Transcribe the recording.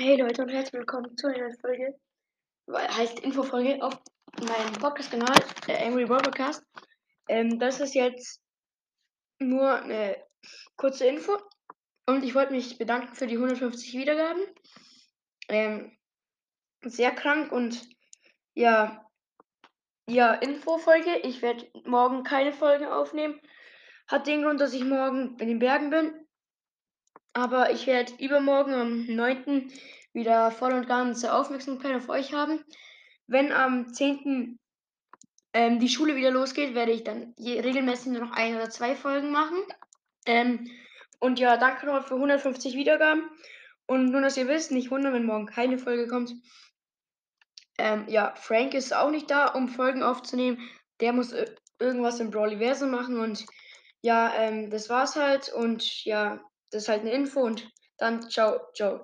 Hey Leute und herzlich willkommen zu einer neuen Folge, heißt Infofolge auf meinem Podcast-Kanal, der Angry Bird Podcast. Ähm, das ist jetzt nur eine kurze Info und ich wollte mich bedanken für die 150 Wiedergaben. Ähm, sehr krank und ja, ja, Infofolge. Ich werde morgen keine Folge aufnehmen. Hat den Grund, dass ich morgen in den Bergen bin. Aber ich werde übermorgen am 9. wieder voll und ganz Aufmerksamkeit auf euch haben. Wenn am 10. Ähm, die Schule wieder losgeht, werde ich dann regelmäßig nur noch ein oder zwei Folgen machen. Ähm, und ja, danke nochmal für 150 Wiedergaben. Und nur, dass ihr wisst, nicht wundern, wenn morgen keine Folge kommt. Ähm, ja, Frank ist auch nicht da, um Folgen aufzunehmen. Der muss irgendwas im Brawliverse machen und ja, ähm, das war's halt. Und ja, das ist halt eine Info und dann ciao, ciao.